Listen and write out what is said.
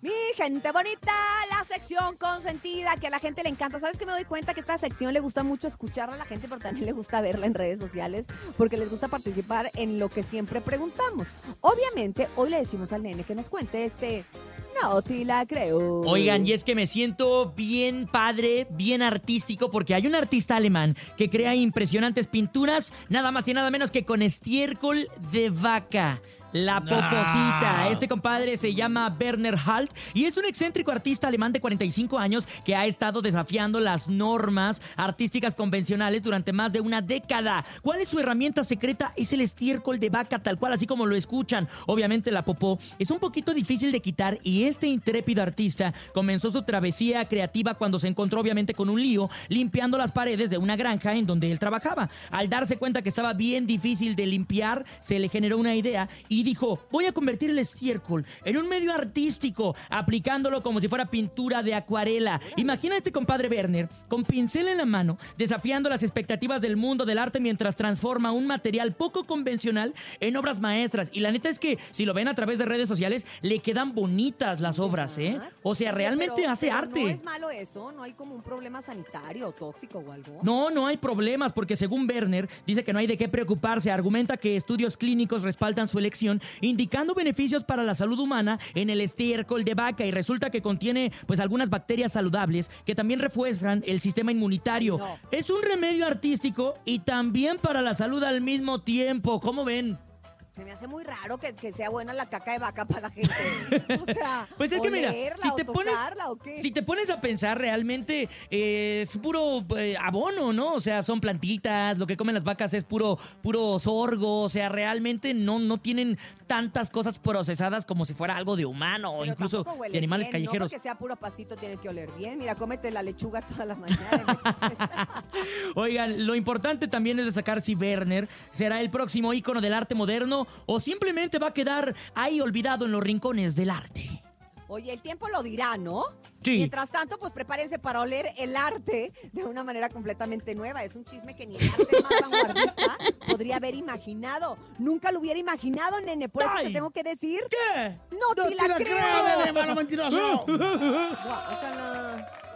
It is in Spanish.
Mi gente bonita, la sección consentida que a la gente le encanta. ¿Sabes que me doy cuenta que esta sección le gusta mucho escucharla a la gente, pero también le gusta verla en redes sociales porque les gusta participar en lo que siempre preguntamos? Obviamente, hoy le decimos al nene que nos cuente este no te la creo. Oigan, y es que me siento bien padre, bien artístico, porque hay un artista alemán que crea impresionantes pinturas, nada más y nada menos que con estiércol de vaca. La Poposita. Este compadre se llama Werner Halt y es un excéntrico artista alemán de 45 años que ha estado desafiando las normas artísticas convencionales durante más de una década. ¿Cuál es su herramienta secreta? Es el estiércol de vaca, tal cual, así como lo escuchan. Obviamente la popó es un poquito difícil de quitar y este intrépido artista comenzó su travesía creativa cuando se encontró obviamente con un lío limpiando las paredes de una granja en donde él trabajaba. Al darse cuenta que estaba bien difícil de limpiar, se le generó una idea y y dijo, voy a convertir el estiércol en un medio artístico, aplicándolo como si fuera pintura de acuarela. Imagina a este compadre Werner con pincel en la mano, desafiando las expectativas del mundo del arte mientras transforma un material poco convencional en obras maestras. Y la neta es que si lo ven a través de redes sociales, le quedan bonitas las obras, ¿eh? O sea, realmente hace arte. No es malo eso, no hay como un problema sanitario, tóxico o algo. No, no hay problemas, porque según Werner, dice que no hay de qué preocuparse, argumenta que estudios clínicos respaldan su elección indicando beneficios para la salud humana en el estiércol de vaca y resulta que contiene pues algunas bacterias saludables que también refuerzan el sistema inmunitario. Es un remedio artístico y también para la salud al mismo tiempo. ¿Cómo ven? Se me hace muy raro que, sea buena la caca de vaca para la gente. O sea, pues es que mira, si te, pones, si te pones a pensar, realmente eh, es puro eh, abono, ¿no? O sea, son plantitas, lo que comen las vacas es puro, puro sorgo, o sea, realmente no, no tienen tantas cosas procesadas como si fuera algo de humano o incluso de animales callejeros. No que sea puro pastito tiene que oler bien. Mira, cómete la lechuga toda la mañana. Oigan, lo importante también es de sacar si Werner será el próximo ícono del arte moderno o simplemente va a quedar ahí olvidado en los rincones del arte. Oye, el tiempo lo dirá, ¿no? Sí. Mientras tanto, pues prepárense para oler el arte de una manera completamente nueva. Es un chisme que ni el arte más vanguardista podría haber imaginado. Nunca lo hubiera imaginado, nene. Por eso te tengo que decir. ¿Qué? No, te, la, creo. nene, malo mentiroso.